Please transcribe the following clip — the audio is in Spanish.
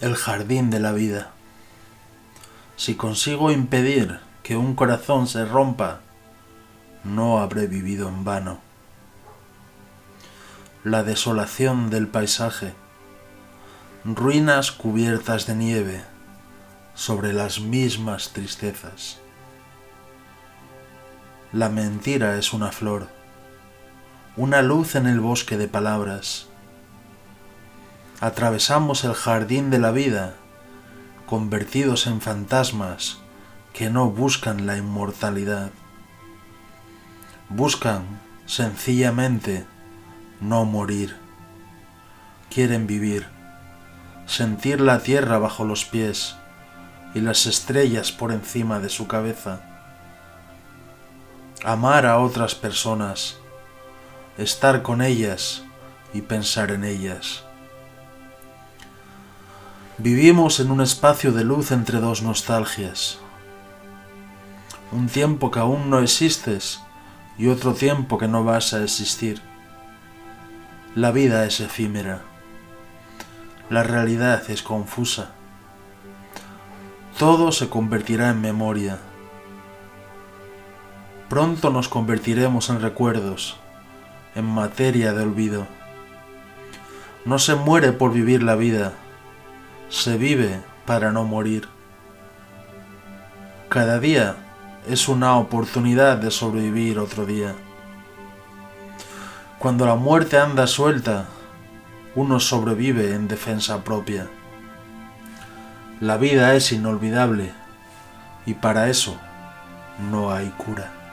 el jardín de la vida. Si consigo impedir que un corazón se rompa, no habré vivido en vano. La desolación del paisaje, ruinas cubiertas de nieve sobre las mismas tristezas. La mentira es una flor, una luz en el bosque de palabras atravesamos el jardín de la vida, convertidos en fantasmas que no buscan la inmortalidad. Buscan, sencillamente, no morir. Quieren vivir, sentir la tierra bajo los pies y las estrellas por encima de su cabeza. Amar a otras personas, estar con ellas y pensar en ellas. Vivimos en un espacio de luz entre dos nostalgias. Un tiempo que aún no existes y otro tiempo que no vas a existir. La vida es efímera. La realidad es confusa. Todo se convertirá en memoria. Pronto nos convertiremos en recuerdos, en materia de olvido. No se muere por vivir la vida, se vive para no morir. Cada día es una oportunidad de sobrevivir otro día. Cuando la muerte anda suelta, uno sobrevive en defensa propia. La vida es inolvidable y para eso no hay cura.